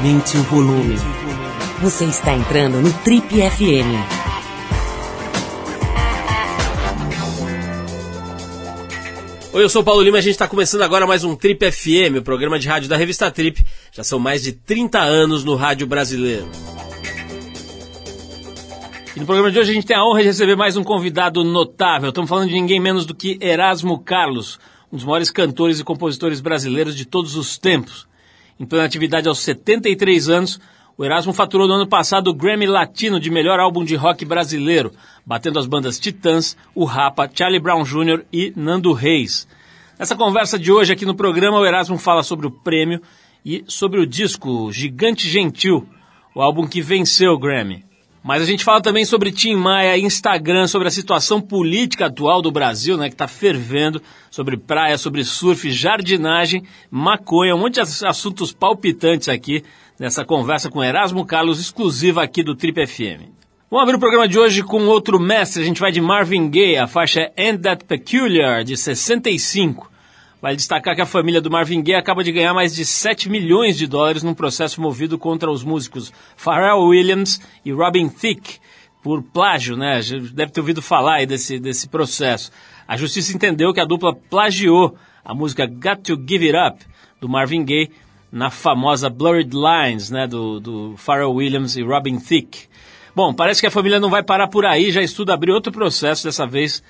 Aumente o volume. Você está entrando no Trip FM. Oi, eu sou o Paulo Lima e a gente está começando agora mais um Trip FM, o programa de rádio da revista Trip. Já são mais de 30 anos no rádio brasileiro. E no programa de hoje a gente tem a honra de receber mais um convidado notável. Estamos falando de ninguém menos do que Erasmo Carlos, um dos maiores cantores e compositores brasileiros de todos os tempos. Em plena atividade aos 73 anos, o Erasmo faturou no ano passado o Grammy Latino de melhor álbum de rock brasileiro, batendo as bandas Titãs, o Rapa, Charlie Brown Jr. e Nando Reis. Nessa conversa de hoje aqui no programa, o Erasmo fala sobre o prêmio e sobre o disco Gigante Gentil, o álbum que venceu o Grammy. Mas a gente fala também sobre Tim Maia, Instagram, sobre a situação política atual do Brasil, né, que está fervendo, sobre praia, sobre surf, jardinagem, maconha, um monte de assuntos palpitantes aqui nessa conversa com Erasmo Carlos, exclusiva aqui do Trip FM. Vamos abrir o programa de hoje com outro mestre, a gente vai de Marvin Gaye, a faixa Ain't That Peculiar, de 65. Vale destacar que a família do Marvin Gaye acaba de ganhar mais de 7 milhões de dólares num processo movido contra os músicos Pharrell Williams e Robin Thicke por plágio, né? Deve ter ouvido falar aí desse, desse processo. A justiça entendeu que a dupla plagiou a música Got to Give It Up do Marvin Gaye na famosa Blurred Lines, né, do, do Pharrell Williams e Robin Thicke. Bom, parece que a família não vai parar por aí, já estuda abrir outro processo, dessa vez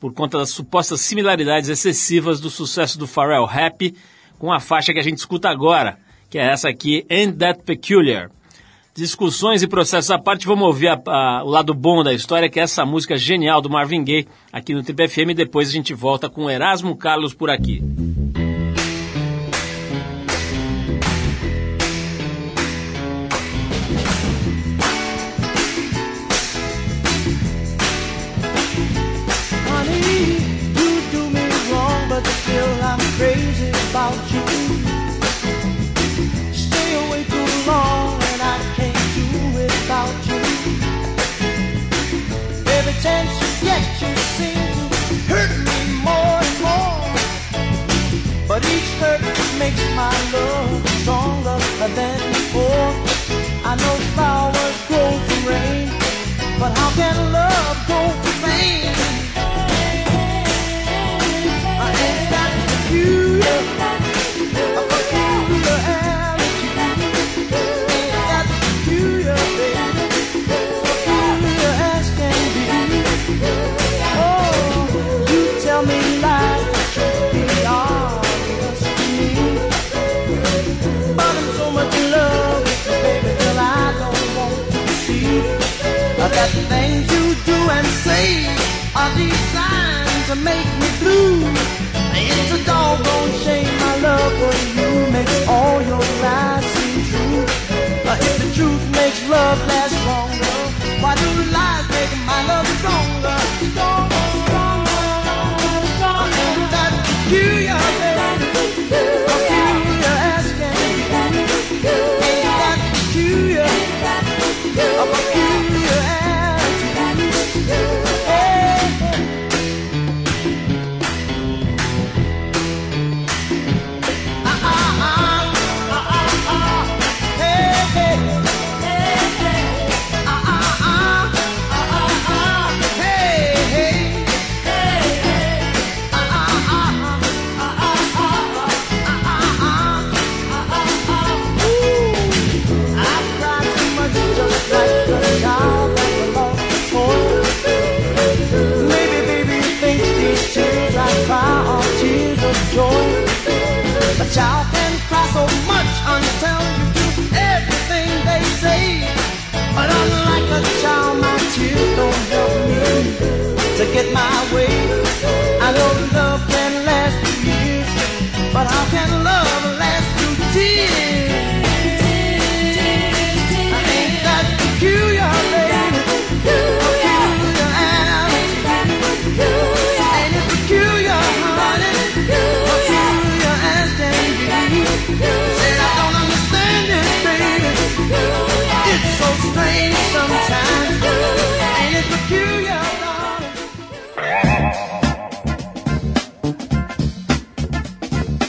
por conta das supostas similaridades excessivas do sucesso do Pharrell Happy com a faixa que a gente escuta agora, que é essa aqui, Ain't That Peculiar. Discussões e processos à parte, vamos ouvir a, a, o lado bom da história, que é essa música genial do Marvin Gaye aqui no Trip FM, e depois a gente volta com Erasmo Carlos por aqui. makes my love stronger than before. I know flowers grow from rain, but how can love go from rain?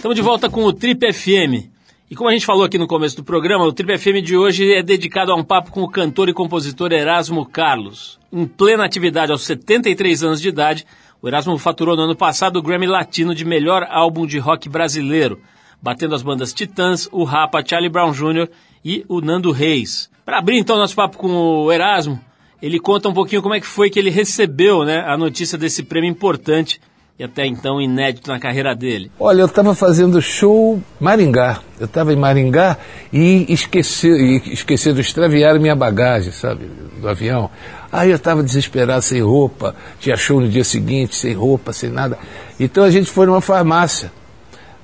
Estamos de volta com o Trip FM. E como a gente falou aqui no começo do programa, o Trip FM de hoje é dedicado a um papo com o cantor e compositor Erasmo Carlos. Em plena atividade aos 73 anos de idade, o Erasmo faturou no ano passado o Grammy Latino de melhor álbum de rock brasileiro, batendo as bandas Titãs, o Rapa, Charlie Brown Jr. e o Nando Reis. Para abrir então nosso papo com o Erasmo, ele conta um pouquinho como é que foi que ele recebeu né, a notícia desse prêmio importante e até então inédito na carreira dele? Olha, eu estava fazendo show Maringá. Eu estava em Maringá e esqueci, esqueci de extraviar minha bagagem, sabe, do avião. Aí eu estava desesperado, sem roupa, tinha show no dia seguinte, sem roupa, sem nada. Então a gente foi numa farmácia,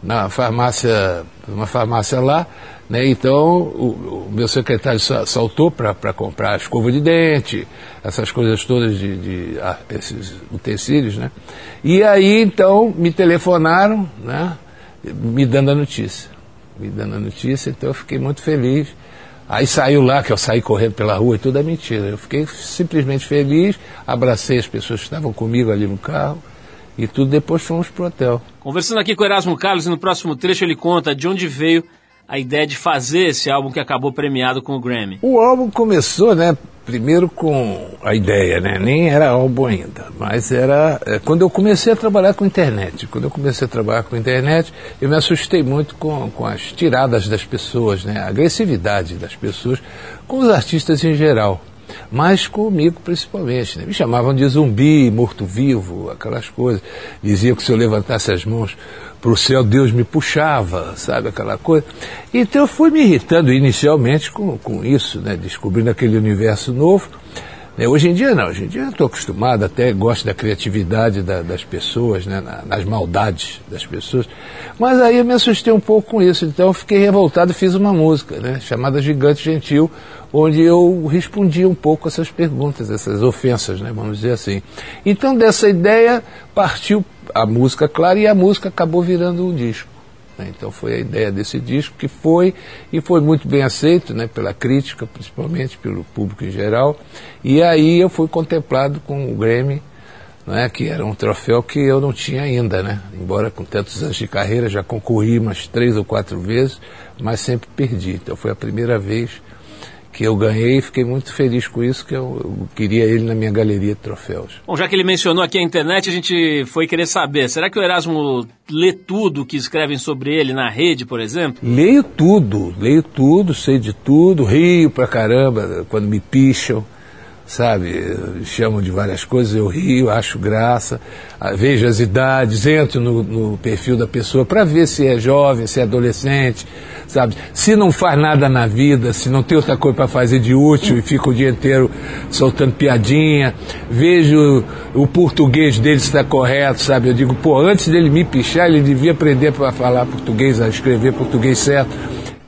na farmácia, uma farmácia lá, né? Então, o, o meu secretário saltou para comprar escova de dente, essas coisas todas de, de ah, esses utensílios, né? E aí, então, me telefonaram, né? Me dando a notícia. Me dando a notícia, então eu fiquei muito feliz. Aí saiu lá, que eu saí correndo pela rua e tudo é mentira. Eu fiquei simplesmente feliz, abracei as pessoas que estavam comigo ali no carro e tudo, depois fomos pro hotel. Conversando aqui com Erasmo Carlos, no próximo trecho ele conta de onde veio a ideia de fazer esse álbum que acabou premiado com o Grammy? O álbum começou, né? Primeiro com a ideia, né? Nem era álbum ainda, mas era é, quando eu comecei a trabalhar com internet. Quando eu comecei a trabalhar com internet, eu me assustei muito com, com as tiradas das pessoas, né? A agressividade das pessoas com os artistas em geral mas comigo principalmente. Né? Me chamavam de zumbi, morto-vivo, aquelas coisas. Diziam que se eu levantasse as mãos para o céu, Deus me puxava, sabe, aquela coisa. Então eu fui me irritando inicialmente com, com isso, né? descobrindo aquele universo novo. Né? Hoje em dia não, hoje em dia estou acostumado, até gosto da criatividade da, das pessoas, né? Na, nas maldades das pessoas. Mas aí eu me assustei um pouco com isso, então fiquei revoltado e fiz uma música, né? chamada Gigante Gentil, onde eu respondi um pouco essas perguntas, essas ofensas, né? vamos dizer assim. Então dessa ideia partiu a música, claro, e a música acabou virando um disco. Né? Então foi a ideia desse disco que foi e foi muito bem aceito né, pela crítica, principalmente pelo público em geral. E aí eu fui contemplado com o Grammy, né, que era um troféu que eu não tinha ainda, né? Embora com tantos anos de carreira já concorri umas três ou quatro vezes, mas sempre perdi. Então foi a primeira vez que eu ganhei e fiquei muito feliz com isso, que eu, eu, queria ele na minha galeria de troféus. Bom, já que ele mencionou aqui a internet, a gente foi querer saber, será que o Erasmo lê tudo que escrevem sobre ele na rede, por exemplo? Leio tudo, leio tudo, sei de tudo, rio pra caramba quando me picham sabe? Chamam de várias coisas, eu rio, acho graça, ah, vejo as idades, entro no, no perfil da pessoa para ver se é jovem, se é adolescente, sabe? Se não faz nada na vida, se não tem outra coisa para fazer de útil e fica o dia inteiro soltando piadinha, vejo o português dele está correto, sabe? Eu digo, pô, antes dele me pichar, ele devia aprender para falar português, a escrever português certo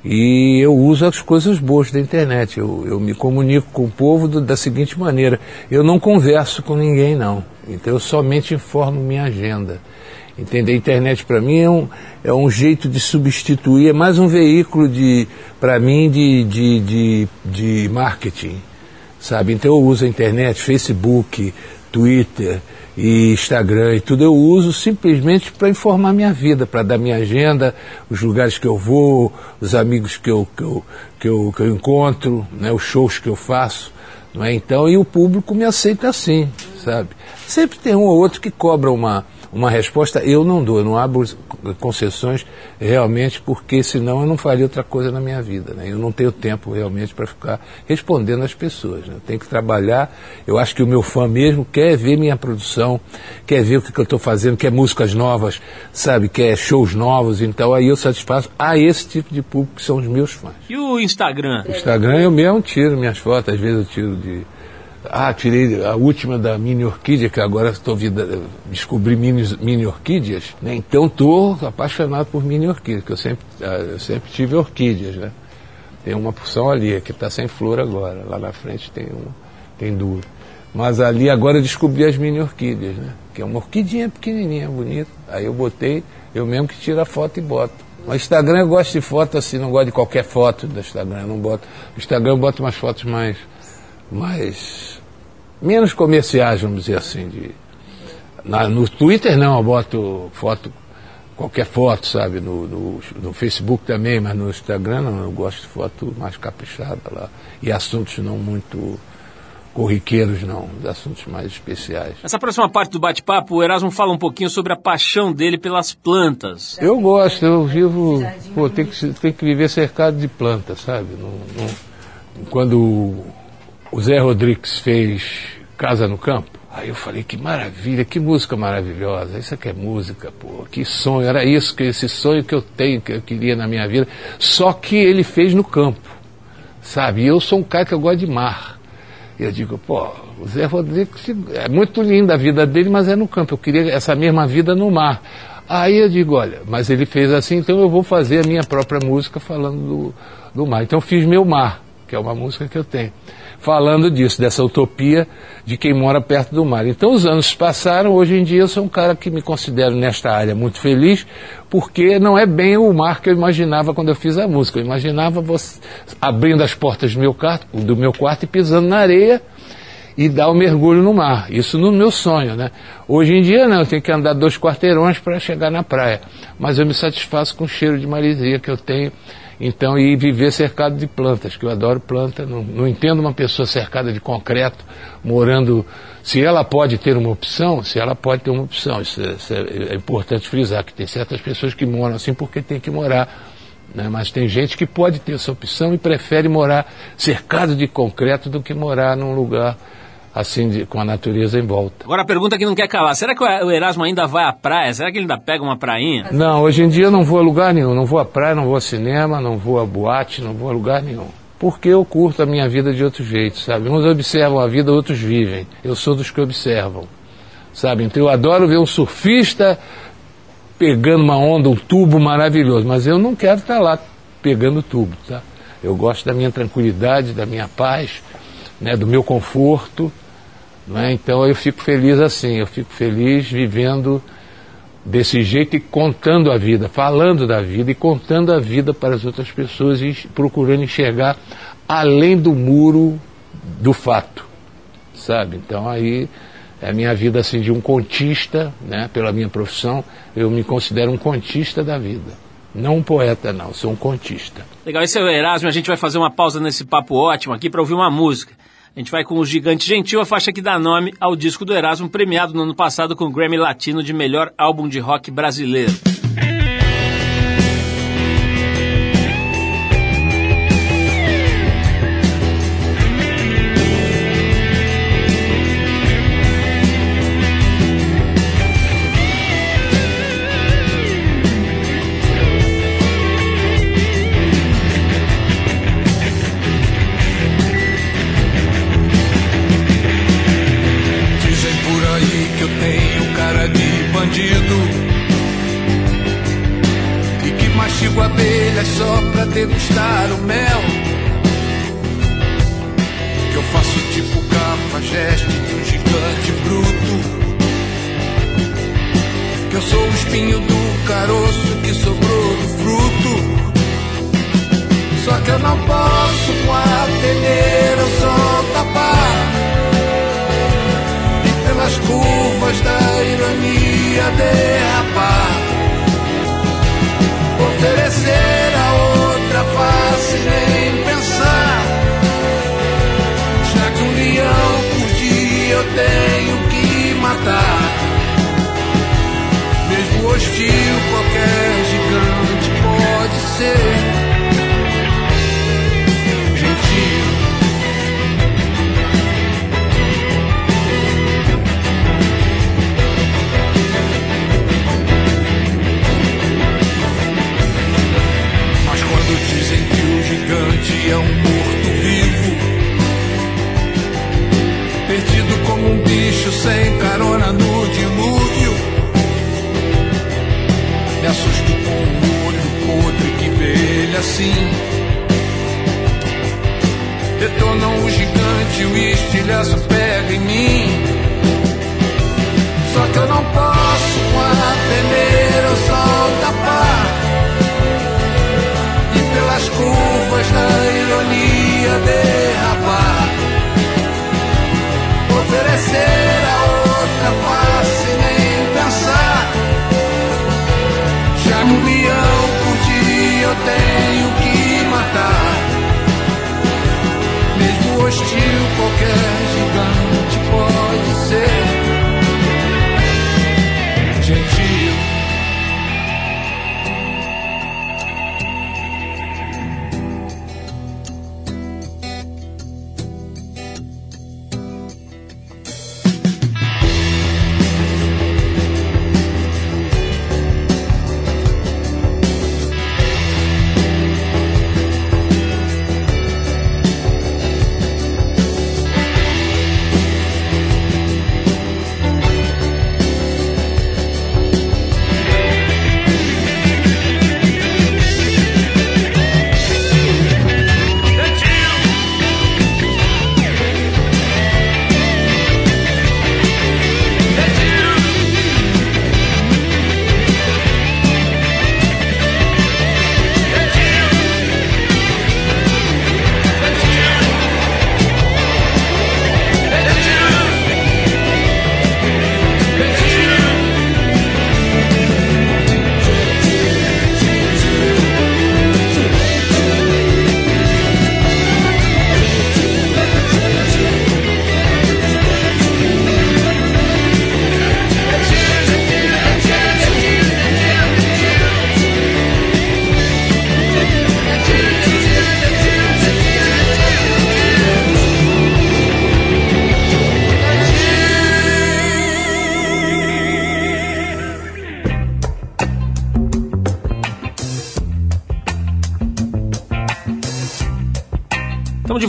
e eu uso as coisas boas da internet. Eu, eu me comunico com o povo do, da seguinte maneira: eu não converso com ninguém, não. Então eu somente informo minha agenda. Entender? A internet para mim é um, é um jeito de substituir, é mais um veículo de para mim de, de, de, de marketing. Sabe? Então eu uso a internet, Facebook, Twitter, e Instagram e tudo, eu uso simplesmente para informar minha vida, para dar minha agenda, os lugares que eu vou, os amigos que eu, que eu, que eu, que eu encontro, né, os shows que eu faço. Não é? Então, e o público me aceita assim, sabe? Sempre tem um ou outro que cobra uma, uma resposta, eu não dou, eu não abro concessões realmente, porque senão eu não faria outra coisa na minha vida. Né? Eu não tenho tempo realmente para ficar respondendo às pessoas. Né? Eu tenho que trabalhar. Eu acho que o meu fã mesmo quer ver minha produção, quer ver o que, que eu estou fazendo, quer músicas novas, sabe, quer shows novos. Então aí eu satisfaço a esse tipo de público que são os meus fãs. E o Instagram? O Instagram eu mesmo tiro minhas fotos, às vezes eu tiro de ah, tirei a última da mini orquídea, que agora estou vida, descobri mini, mini orquídeas, né? Então estou apaixonado por mini orquídeas, que eu sempre, ah, eu sempre tive orquídeas, né? Tem uma porção ali, que está sem flor agora. Lá na frente tem uma, tem duas. Mas ali agora eu descobri as mini orquídeas, né? Que é uma orquidinha pequenininha, bonita. Aí eu botei, eu mesmo que tiro a foto e boto. No Instagram eu gosto de foto assim, não gosto de qualquer foto do Instagram, eu não boto. Instagram eu boto umas fotos mais, mais menos comerciais, vamos dizer assim. De, na, no Twitter não, eu boto foto qualquer foto, sabe? No, no, no, Facebook também, mas no Instagram não, eu gosto de foto mais caprichada lá. E assuntos não muito corriqueiros, não, assuntos mais especiais. Essa próxima parte do bate-papo, o Erasmo fala um pouquinho sobre a paixão dele pelas plantas. Eu gosto, eu vivo, pô, tem que, tem que viver cercado de plantas, sabe? Não, não, quando o Zé Rodrigues fez Casa no Campo, Aí eu falei, que maravilha, que música maravilhosa, isso aqui é música, pô, que sonho, era isso, que esse sonho que eu tenho, que eu queria na minha vida, só que ele fez no campo, sabe? E eu sou um cara que eu gosto de mar. E eu digo, pô, o Zé Rodrigues, é muito linda a vida dele, mas é no campo, eu queria essa mesma vida no mar. Aí eu digo, olha, mas ele fez assim, então eu vou fazer a minha própria música falando do, do mar. Então eu fiz Meu Mar, que é uma música que eu tenho falando disso, dessa utopia de quem mora perto do mar. Então os anos passaram, hoje em dia eu sou um cara que me considero nesta área muito feliz, porque não é bem o mar que eu imaginava quando eu fiz a música. Eu imaginava você abrindo as portas do meu quarto, do meu quarto e pisando na areia e dar o um mergulho no mar. Isso no meu sonho, né? Hoje em dia não, eu tenho que andar dois quarteirões para chegar na praia. Mas eu me satisfaço com o cheiro de maresia que eu tenho então, e viver cercado de plantas, que eu adoro planta, não, não entendo uma pessoa cercada de concreto, morando. Se ela pode ter uma opção, se ela pode ter uma opção, isso é, isso é, é importante frisar, que tem certas pessoas que moram assim porque tem que morar. Né? Mas tem gente que pode ter essa opção e prefere morar cercado de concreto do que morar num lugar assim, de, com a natureza em volta. Agora a pergunta que não quer calar, será que o Erasmo ainda vai à praia? Será que ele ainda pega uma prainha? Não, hoje em dia eu não vou a lugar nenhum, não vou à praia, não vou a cinema, não vou a boate, não vou a lugar nenhum. Porque eu curto a minha vida de outro jeito, sabe? Uns observam a vida, outros vivem. Eu sou dos que observam, sabe? Então eu adoro ver um surfista pegando uma onda, um tubo maravilhoso, mas eu não quero estar lá pegando tubo, tá? Eu gosto da minha tranquilidade, da minha paz, né, do meu conforto, né? Então eu fico feliz assim, eu fico feliz vivendo desse jeito e contando a vida, falando da vida e contando a vida para as outras pessoas e procurando enxergar além do muro do fato, sabe? Então aí é a minha vida assim de um contista, né? Pela minha profissão, eu me considero um contista da vida. Não um poeta, não, sou um contista. Legal, esse é o Erasmo, a gente vai fazer uma pausa nesse papo ótimo aqui para ouvir uma música. A gente vai com o Gigante Gentil, a faixa que dá nome ao disco do Erasmo, premiado no ano passado com o Grammy Latino de melhor álbum de rock brasileiro.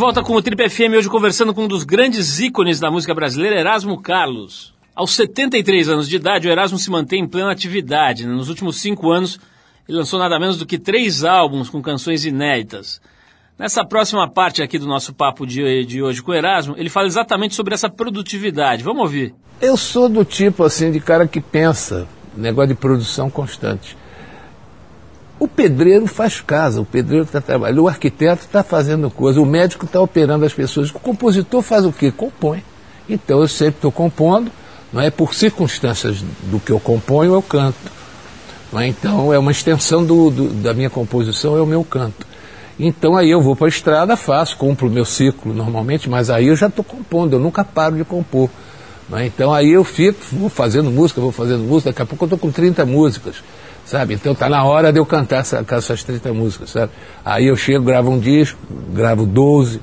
Volta com o Trip FM, hoje conversando com um dos grandes ícones da música brasileira, Erasmo Carlos. Aos 73 anos de idade, o Erasmo se mantém em plena atividade. Né? Nos últimos cinco anos, ele lançou nada menos do que três álbuns com canções inéditas. Nessa próxima parte aqui do nosso papo de, de hoje com o Erasmo, ele fala exatamente sobre essa produtividade. Vamos ouvir. Eu sou do tipo assim de cara que pensa, negócio de produção constante. O pedreiro faz casa, o pedreiro está trabalhando, o arquiteto está fazendo coisa, o médico está operando as pessoas. O compositor faz o quê? Compõe. Então eu sempre estou compondo, não é por circunstâncias do que eu componho, eu canto. É? Então é uma extensão do, do, da minha composição, é o meu canto. Então aí eu vou para a estrada, faço, cumpro o meu ciclo normalmente, mas aí eu já estou compondo, eu nunca paro de compor. É? Então aí eu fico, vou fazendo música, vou fazendo música, daqui a pouco eu estou com 30 músicas sabe? Então tá na hora de eu cantar essa, essas 30 músicas, sabe? Aí eu chego, gravo um disco, gravo 12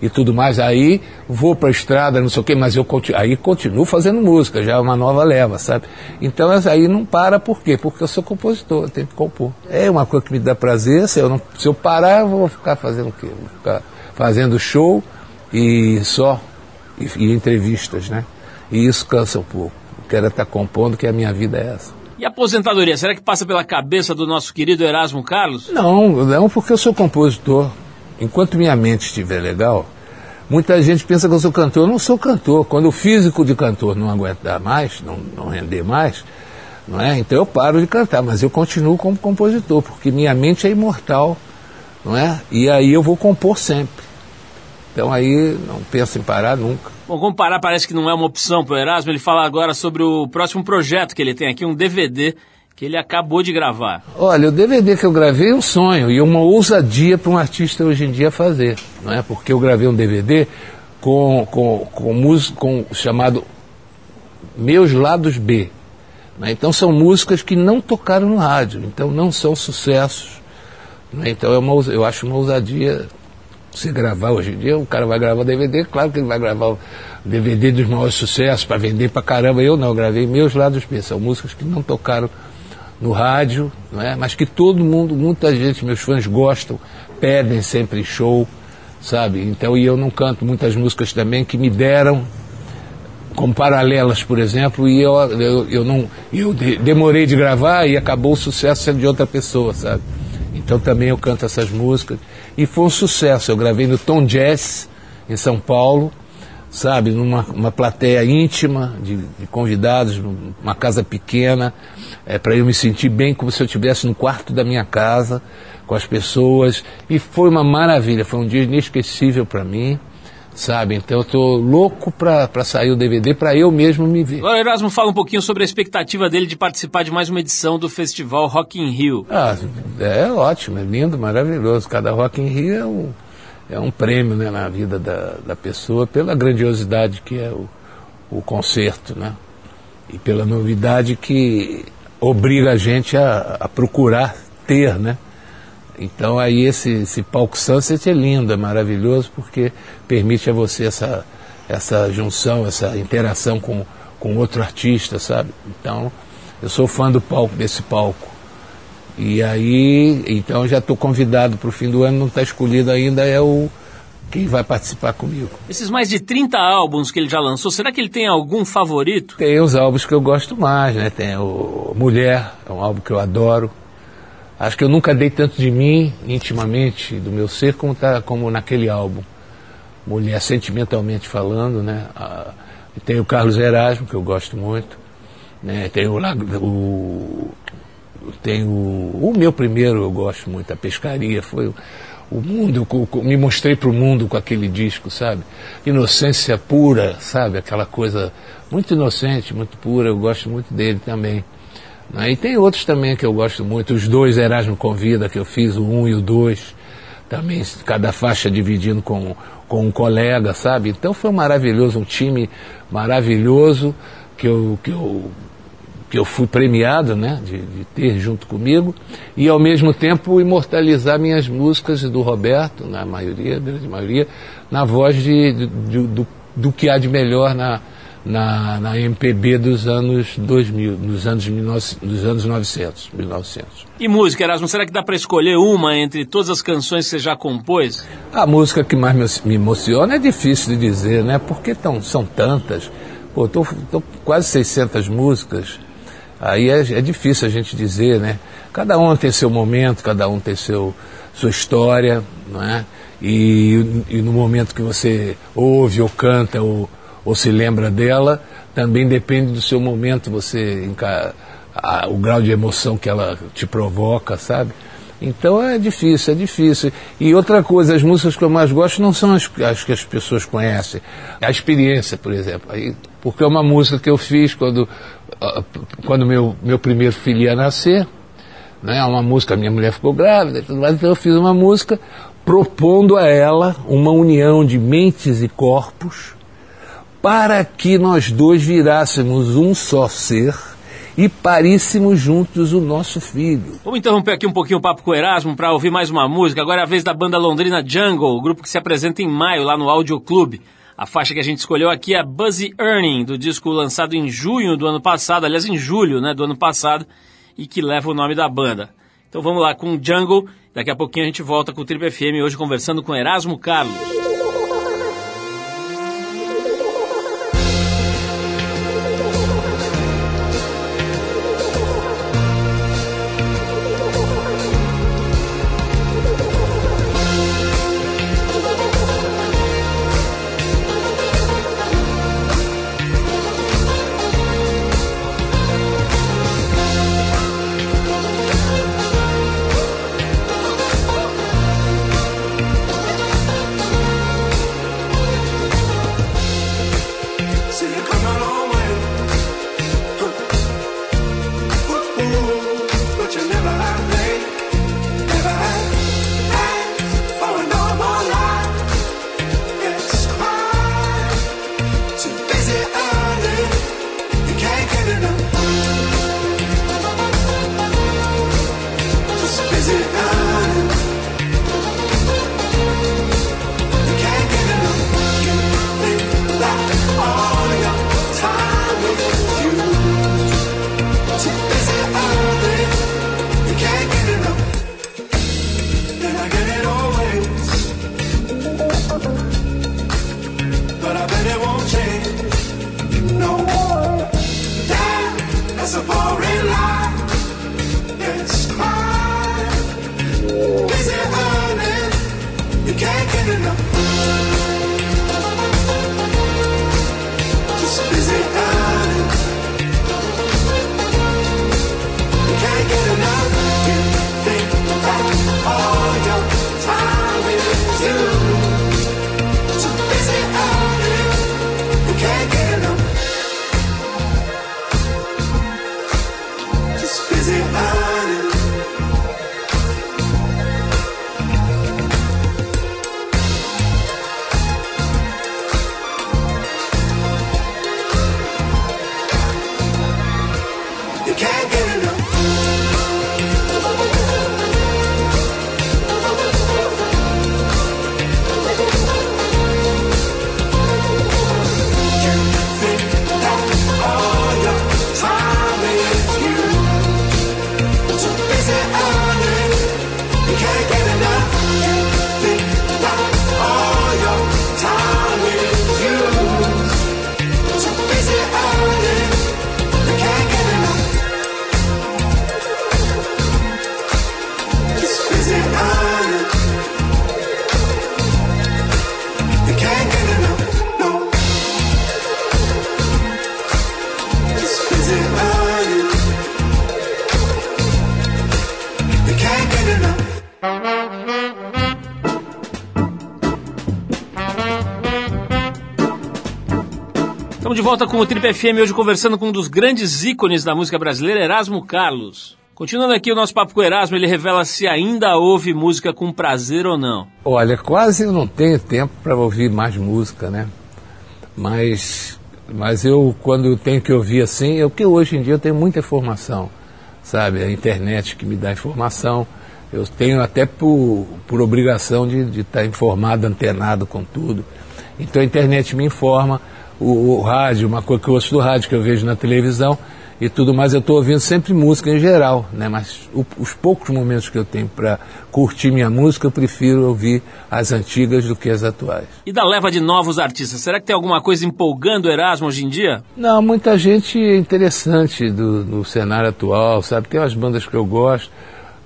e tudo mais, aí vou pra estrada, não sei o quê, mas eu continuo, aí continuo fazendo música, já é uma nova leva, sabe? Então aí não para por quê? Porque eu sou compositor, eu tenho que compor. É uma coisa que me dá prazer, se eu, não, se eu parar, eu vou ficar fazendo o quê? Vou ficar fazendo show e só, e, e entrevistas, né? E isso cansa um pouco. Quero estar compondo, que a minha vida é essa. E aposentadoria, será que passa pela cabeça do nosso querido Erasmo Carlos? Não, não porque eu sou compositor. Enquanto minha mente estiver legal, muita gente pensa que eu sou cantor. Eu não sou cantor. Quando o físico de cantor não aguentar mais, não, não render mais, não é? Então eu paro de cantar, mas eu continuo como compositor, porque minha mente é imortal, não é? E aí eu vou compor sempre. Então aí não penso em parar nunca. Bom, como parar parece que não é uma opção para o Erasmo. Ele fala agora sobre o próximo projeto que ele tem aqui, um DVD que ele acabou de gravar. Olha, o DVD que eu gravei é um sonho e uma ousadia para um artista hoje em dia fazer, não é? Porque eu gravei um DVD com, com, com música com, chamado Meus Lados B. Né? Então são músicas que não tocaram no rádio, então não são sucessos. Né? Então é uma, eu acho uma ousadia você gravar hoje em dia, o cara vai gravar DVD, claro que ele vai gravar o DVD dos maiores sucessos para vender para caramba. Eu não, gravei meus lados B, são músicas que não tocaram no rádio, não é? mas que todo mundo, muita gente, meus fãs gostam, pedem sempre show, sabe? Então, e eu não canto muitas músicas também que me deram como paralelas, por exemplo, e eu, eu, eu não eu demorei de gravar e acabou o sucesso sendo de outra pessoa, sabe? Então também eu canto essas músicas. E foi um sucesso. Eu gravei no Tom Jazz, em São Paulo, sabe, numa uma plateia íntima de, de convidados, numa casa pequena, é, para eu me sentir bem como se eu estivesse no quarto da minha casa, com as pessoas. E foi uma maravilha, foi um dia inesquecível para mim sabe? Então eu tô louco para sair o DVD para eu mesmo me ver. Agora, Erasmo, fala um pouquinho sobre a expectativa dele de participar de mais uma edição do festival Rock in Rio. Ah, é ótimo, é lindo, maravilhoso. Cada Rock in Rio é um, é um prêmio né, na vida da, da pessoa pela grandiosidade que é o, o concerto, né? E pela novidade que obriga a gente a, a procurar ter, né? Então aí esse, esse palco Sunset é lindo, é maravilhoso, porque permite a você essa, essa junção, essa interação com, com outro artista, sabe? Então, eu sou fã do palco, desse palco. E aí, então já estou convidado para o fim do ano, não está escolhido ainda, é o quem vai participar comigo. Esses mais de 30 álbuns que ele já lançou, será que ele tem algum favorito? Tem os álbuns que eu gosto mais, né? Tem o Mulher, é um álbum que eu adoro. Acho que eu nunca dei tanto de mim, intimamente, do meu ser, como, tá, como naquele álbum. Mulher sentimentalmente falando, né? Ah, tem o Carlos Erasmo, que eu gosto muito. Né? Tem o, o tem o, o meu primeiro eu gosto muito, a pescaria, foi o, o mundo, o, me mostrei para o mundo com aquele disco, sabe? Inocência pura, sabe? Aquela coisa muito inocente, muito pura, eu gosto muito dele também. Né? E tem outros também que eu gosto muito, os dois Erasmo Convida, que eu fiz, o um e o dois, também cada faixa dividindo com, com um colega, sabe? Então foi maravilhoso, um time maravilhoso que eu, que eu, que eu fui premiado, né, de, de ter junto comigo, e ao mesmo tempo imortalizar minhas músicas do Roberto, na maioria, grande maioria, na voz de, de do, do que há de melhor na, na, na MPB dos anos 2000, dos anos, dos anos 900, 1900. E música, Erasmo, será que dá para escolher uma entre todas as canções que você já compôs? A música que mais me emociona é difícil de dizer, né? Porque tão, são tantas. Pô, tô, tô quase 600 músicas. Aí é, é difícil a gente dizer, né? Cada um tem seu momento, cada um tem seu, sua história, não é? E, e no momento que você ouve ou canta ou ou se lembra dela, também depende do seu momento, você a, o grau de emoção que ela te provoca, sabe? Então é difícil, é difícil. E outra coisa, as músicas que eu mais gosto não são as, as que as pessoas conhecem. A experiência, por exemplo. Aí, porque é uma música que eu fiz quando, quando meu, meu primeiro filho ia nascer. Né? É uma música, minha mulher ficou grávida e tudo mais, então eu fiz uma música propondo a ela uma união de mentes e corpos para que nós dois virássemos um só ser e paríssemos juntos o nosso filho. Vamos interromper aqui um pouquinho o papo com o Erasmo para ouvir mais uma música. Agora é a vez da banda londrina Jungle, o grupo que se apresenta em maio lá no Audio Club. A faixa que a gente escolheu aqui é Buzzy Earning, do disco lançado em junho do ano passado, aliás, em julho né, do ano passado, e que leva o nome da banda. Então vamos lá com Jungle. Daqui a pouquinho a gente volta com o Triple FM, hoje conversando com Erasmo Carlos. Volta com o Trip FM, hoje conversando com um dos grandes ícones da música brasileira, Erasmo Carlos. Continuando aqui o nosso papo com o Erasmo, ele revela se ainda ouve música com prazer ou não. Olha, quase eu não tenho tempo para ouvir mais música, né? Mas, mas eu, quando tenho que ouvir assim, é porque hoje em dia eu tenho muita informação, sabe? A internet que me dá informação. Eu tenho até por, por obrigação de estar tá informado, antenado com tudo. Então a internet me informa o, o rádio, uma coisa que eu ouço do rádio, que eu vejo na televisão e tudo mais, eu estou ouvindo sempre música em geral, né? Mas o, os poucos momentos que eu tenho para curtir minha música, eu prefiro ouvir as antigas do que as atuais. E da leva de novos artistas, será que tem alguma coisa empolgando o Erasmo hoje em dia? Não, muita gente interessante do, no cenário atual, sabe? Tem umas bandas que eu gosto,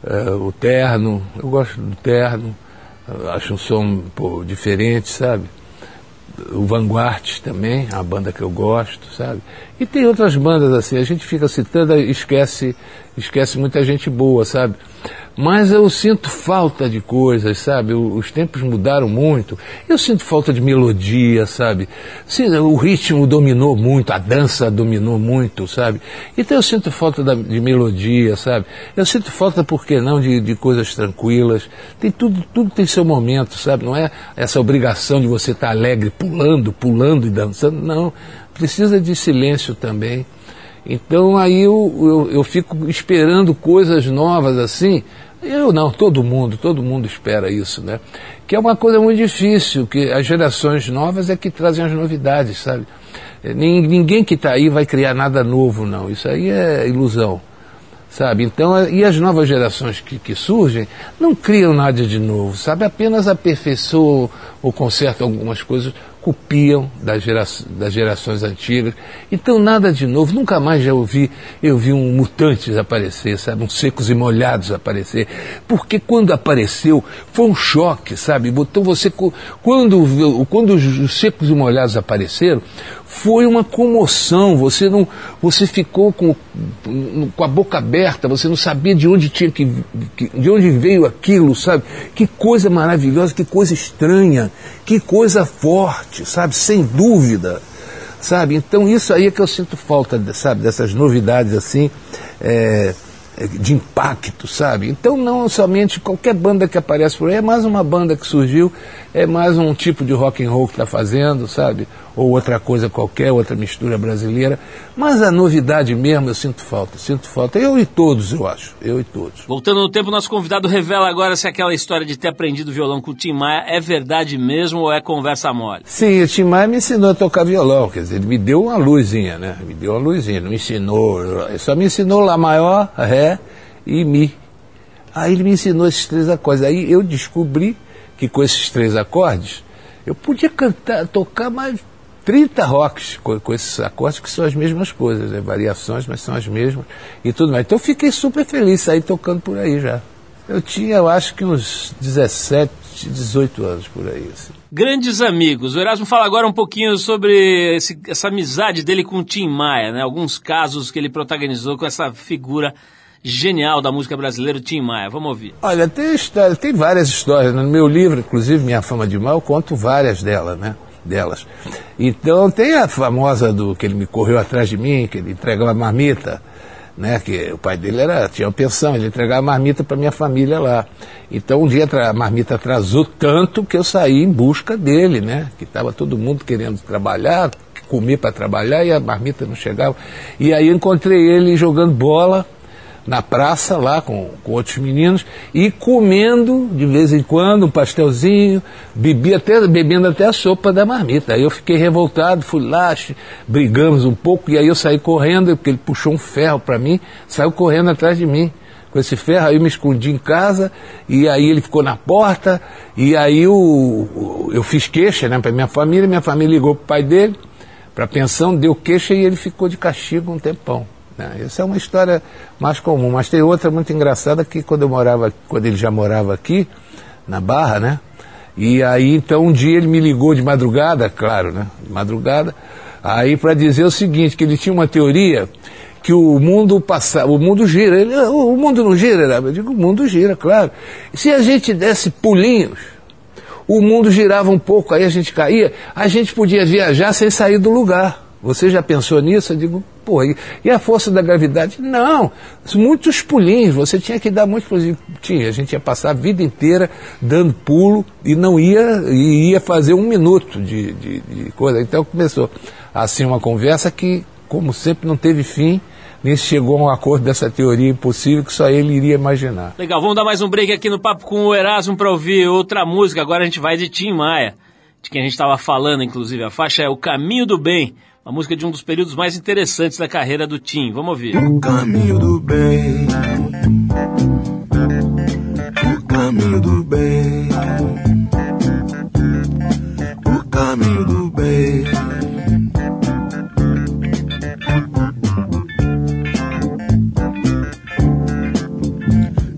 uh, o Terno, eu gosto do Terno, acho um som pô, diferente, sabe? O Vanguard também, a banda que eu gosto, sabe? E tem outras bandas assim, a gente fica citando e esquece, esquece muita gente boa, sabe? Mas eu sinto falta de coisas, sabe? Os tempos mudaram muito. Eu sinto falta de melodia, sabe? O ritmo dominou muito, a dança dominou muito, sabe? Então eu sinto falta de melodia, sabe? Eu sinto falta, por que não, de, de coisas tranquilas. Tem tudo, tudo tem seu momento, sabe? Não é essa obrigação de você estar alegre, pulando, pulando e dançando. Não. Precisa de silêncio também. Então aí eu, eu, eu fico esperando coisas novas assim eu não, todo mundo, todo mundo espera isso, né? Que é uma coisa muito difícil, que as gerações novas é que trazem as novidades, sabe? É, ninguém que está aí vai criar nada novo, não. Isso aí é ilusão, sabe? Então, e as novas gerações que, que surgem não criam nada de novo, sabe? Apenas aperfeiçoam ou consertam algumas coisas copiam das, gera, das gerações antigas. Então nada de novo, nunca mais já ouvi, eu vi um Mutantes aparecer, sabe, um Secos e Molhados aparecer, porque quando apareceu foi um choque, sabe, então você, quando, quando os Secos e Molhados apareceram, foi uma comoção, você não, você ficou com, com a boca aberta, você não sabia de onde tinha que, de onde veio aquilo, sabe? Que coisa maravilhosa, que coisa estranha, que coisa forte, sabe? Sem dúvida, sabe? Então isso aí é que eu sinto falta, sabe? Dessas novidades assim, é, de impacto, sabe? Então não somente qualquer banda que aparece por aí, é mais uma banda que surgiu, é mais um tipo de rock and roll que está fazendo, sabe? Ou outra coisa qualquer, outra mistura brasileira. Mas a novidade mesmo eu sinto falta, sinto falta. Eu e todos, eu acho. Eu e todos. Voltando no tempo, nosso convidado revela agora se aquela história de ter aprendido violão com o Tim Maia é verdade mesmo ou é conversa mole? Sim, o Tim Maia me ensinou a tocar violão, quer dizer, ele me deu uma luzinha, né? Me deu uma luzinha, não me ensinou, só me ensinou Lá maior, Ré e Mi. Aí ele me ensinou esses três acordes. Aí eu descobri que com esses três acordes eu podia cantar, tocar mais 30 rocks com, com, esses acordes que são as mesmas coisas, né? variações, mas são as mesmas e tudo mais. Então eu fiquei super feliz sair tocando por aí já. Eu tinha, eu acho que uns 17, 18 anos por aí. Assim. Grandes amigos. O Erasmo fala agora um pouquinho sobre esse, essa amizade dele com o Tim Maia, né? Alguns casos que ele protagonizou com essa figura genial da música brasileira, o Tim Maia. Vamos ouvir. Olha, tem história, tem várias histórias. No meu livro, inclusive, Minha Fama de Mal, eu conto várias delas, né? Delas. Então tem a famosa do que ele me correu atrás de mim, que ele entregava marmita, né? Que o pai dele era, tinha uma pensão, ele entregava marmita para minha família lá. Então um dia a marmita atrasou tanto que eu saí em busca dele, né? Que estava todo mundo querendo trabalhar, comer para trabalhar e a marmita não chegava. E aí eu encontrei ele jogando bola na praça lá com, com outros meninos e comendo de vez em quando um pastelzinho, bebi até, bebendo até a sopa da marmita. Aí eu fiquei revoltado, fui lá, brigamos um pouco e aí eu saí correndo, porque ele puxou um ferro para mim, saiu correndo atrás de mim com esse ferro, aí eu me escondi em casa, e aí ele ficou na porta, e aí eu, eu fiz queixa né, para minha família, minha família ligou para o pai dele, para a pensão, deu queixa e ele ficou de castigo um tempão. Né? Essa é uma história mais comum, mas tem outra muito engraçada que quando eu morava, quando ele já morava aqui, na Barra, né? E aí então um dia ele me ligou de madrugada, claro, né? De madrugada, aí para dizer o seguinte, que ele tinha uma teoria que o mundo passa, o mundo gira. Ele, o mundo não gira, eu digo, o mundo gira, claro. Se a gente desse pulinhos, o mundo girava um pouco, aí a gente caía, a gente podia viajar sem sair do lugar. Você já pensou nisso? Eu digo, Pô, e, e, a força da gravidade? Não, muitos pulinhos, você tinha que dar muitos pulinhos. Tinha, a gente ia passar a vida inteira dando pulo e não ia, e ia fazer um minuto de, de, de coisa. Então começou assim uma conversa que, como sempre, não teve fim nem chegou a um acordo dessa teoria impossível que só ele iria imaginar. Legal, vamos dar mais um break aqui no papo com o Erasmo para ouvir outra música. Agora a gente vai de Tim Maia, de quem a gente estava falando, inclusive. A faixa é O Caminho do Bem a música é de um dos períodos mais interessantes da carreira do Tim. Vamos ouvir. O caminho do bem. O caminho do bem. O caminho do bem.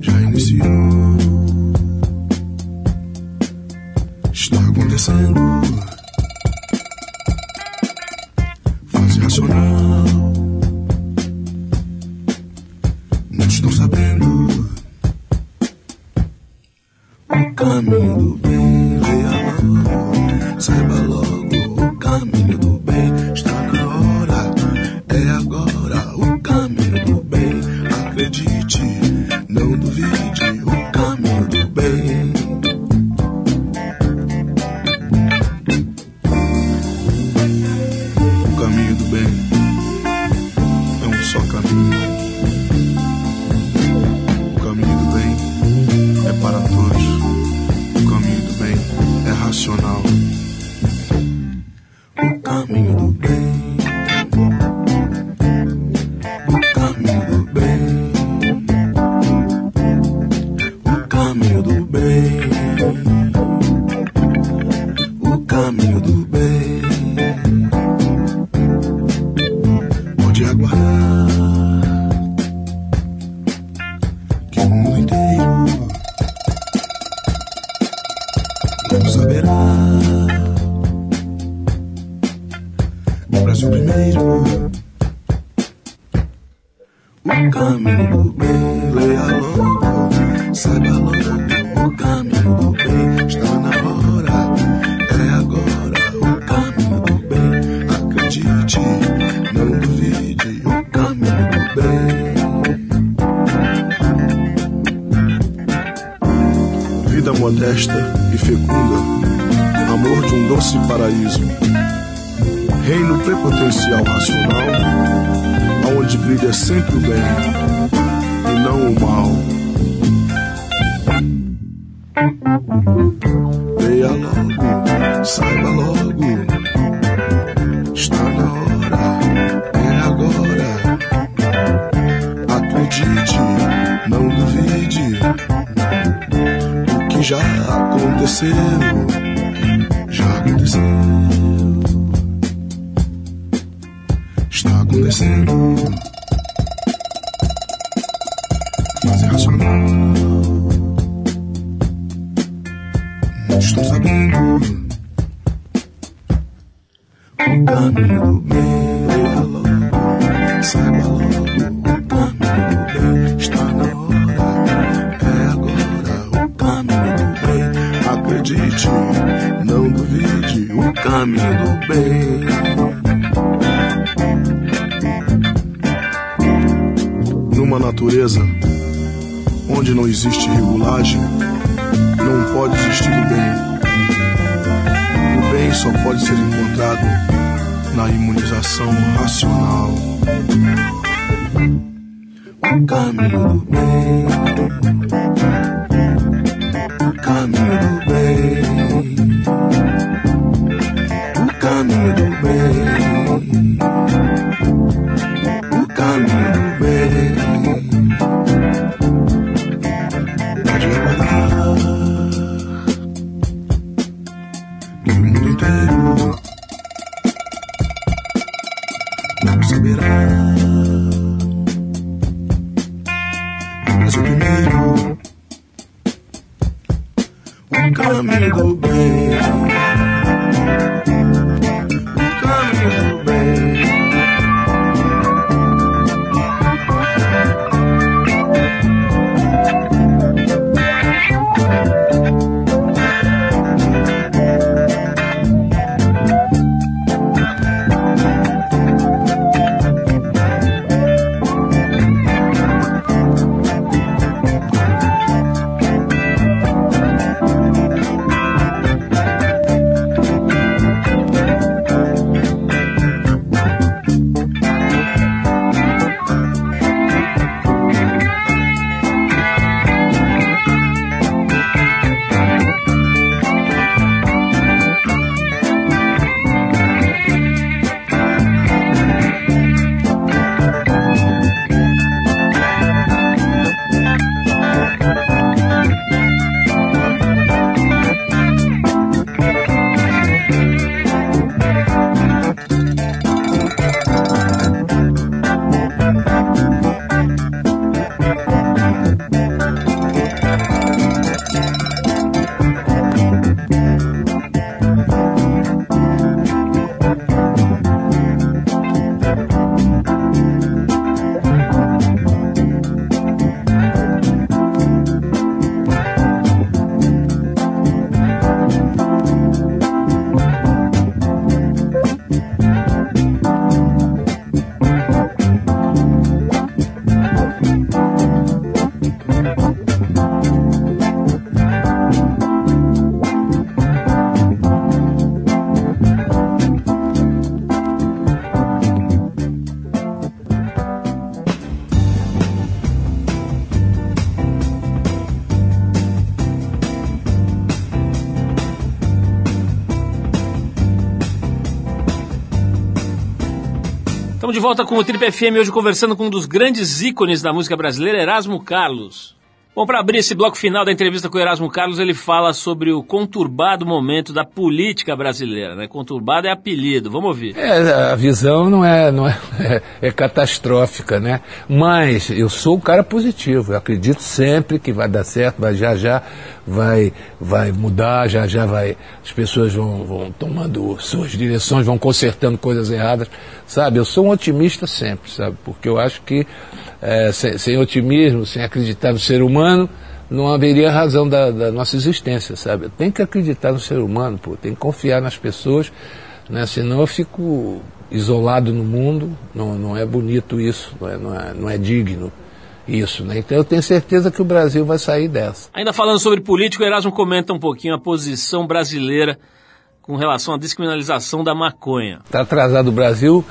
Já iniciou. Está acontecendo. baby. modesta e fecunda, amor de um doce paraíso, reino prepotencial racional, aonde brilha sempre o bem e não o mal. Veia logo, saiba logo, está na hora. já aconteceu, já aconteceu. Está acontecendo. reflexão racional. Estamos de volta com o Trip FM hoje conversando com um dos grandes ícones da música brasileira, Erasmo Carlos. Bom, para abrir esse bloco final da entrevista com o Erasmo Carlos, ele fala sobre o conturbado momento da política brasileira, né? Conturbado é apelido, vamos ouvir. É, a visão não é, não é, é, é catastrófica, né? Mas eu sou um cara positivo, eu acredito sempre que vai dar certo, vai já já vai, vai mudar, já já vai, as pessoas vão, vão tomando suas direções, vão consertando coisas erradas, sabe? Eu sou um otimista sempre, sabe? Porque eu acho que é, sem, sem, otimismo, sem acreditar no ser humano, não haveria razão da, da, nossa existência, sabe? Tem que acreditar no ser humano, pô, tem que confiar nas pessoas, né? Senão eu fico isolado no mundo, não, não é bonito isso, não é, não é, não é digno isso, né? Então eu tenho certeza que o Brasil vai sair dessa. Ainda falando sobre político, o Erasmo comenta um pouquinho a posição brasileira com relação à descriminalização da maconha. Está atrasado o Brasil,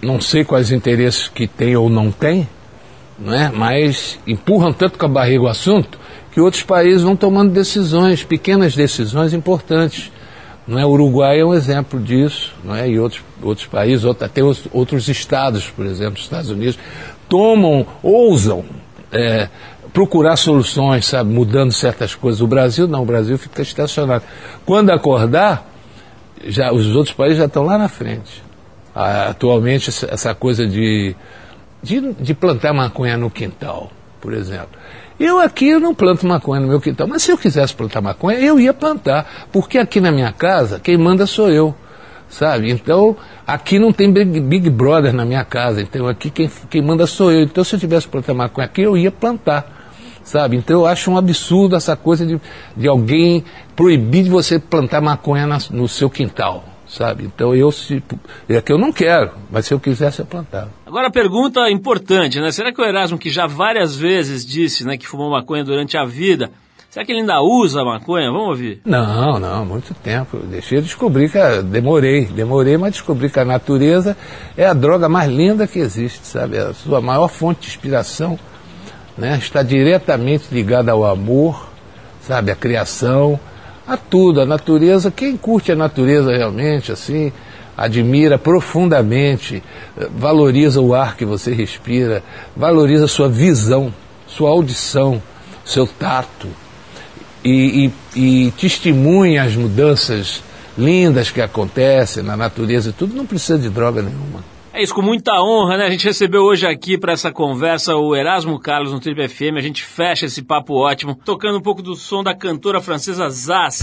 não sei quais interesses que tem ou não tem, né? mas empurram tanto com a barriga o assunto que outros países vão tomando decisões, pequenas decisões importantes. Não é? O Uruguai é um exemplo disso, não é? e outros, outros países, até outros estados, por exemplo, os Estados Unidos, tomam, ousam é, procurar soluções, sabe, mudando certas coisas. O Brasil não, o Brasil fica estacionado. Quando acordar, já, os outros países já estão lá na frente. Ah, atualmente, essa coisa de, de, de, plantar maconha no quintal, por exemplo. Eu aqui eu não planto maconha no meu quintal, mas se eu quisesse plantar maconha, eu ia plantar, porque aqui na minha casa, quem manda sou eu sabe? Então, aqui não tem Big, Big, Brother na minha casa, então aqui quem, quem manda sou eu. Então, se eu tivesse plantar maconha aqui, eu ia plantar, sabe? Então, eu acho um absurdo essa coisa de, de alguém proibir de você plantar maconha na, no seu quintal, sabe? Então, eu se, é que eu não quero, mas se eu quisesse, eu plantava. Agora, a pergunta importante, né? Será que o Erasmo, que já várias vezes disse né, que fumou maconha durante a vida, Será que ele ainda usa a maconha? Vamos ouvir. Não, não, muito tempo. Deixei de descobrir que. A, demorei, demorei, mas descobri que a natureza é a droga mais linda que existe, sabe? A sua maior fonte de inspiração né? está diretamente ligada ao amor, sabe? A criação, a tudo. A natureza, quem curte a natureza realmente, assim, admira profundamente, valoriza o ar que você respira, valoriza sua visão, sua audição, seu tato e, e, e testemunha as mudanças lindas que acontecem na natureza e tudo, não precisa de droga nenhuma. É isso, com muita honra, né? A gente recebeu hoje aqui para essa conversa o Erasmo Carlos no Trip FM. A gente fecha esse papo ótimo, tocando um pouco do som da cantora francesa Zaz.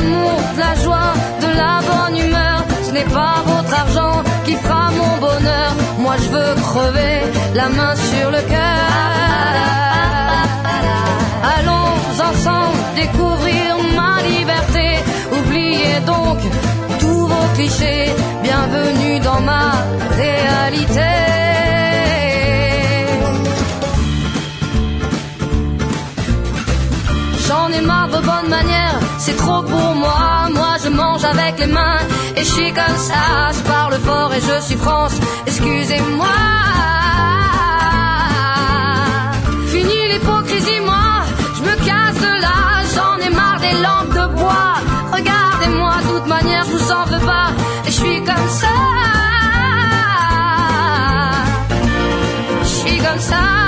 De la joie, de la bonne humeur. Ce n'est pas votre argent qui fera mon bonheur. Moi je veux crever la main sur le cœur. Allons ensemble découvrir ma liberté. Oubliez donc tous vos clichés. Bienvenue dans ma réalité. J'en ai marre de bonnes manières, c'est trop pour moi. Moi je mange avec les mains et je suis comme ça. Je parle fort et je suis France, excusez-moi. Fini l'hypocrisie, moi, je me casse de là. J'en ai marre des lampes de bois. Regardez-moi, de toute manière, je vous en veux pas. Et je suis comme ça. Je suis comme ça.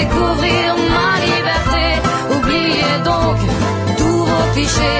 Découvrir ma liberté. Oubliez donc tous vos.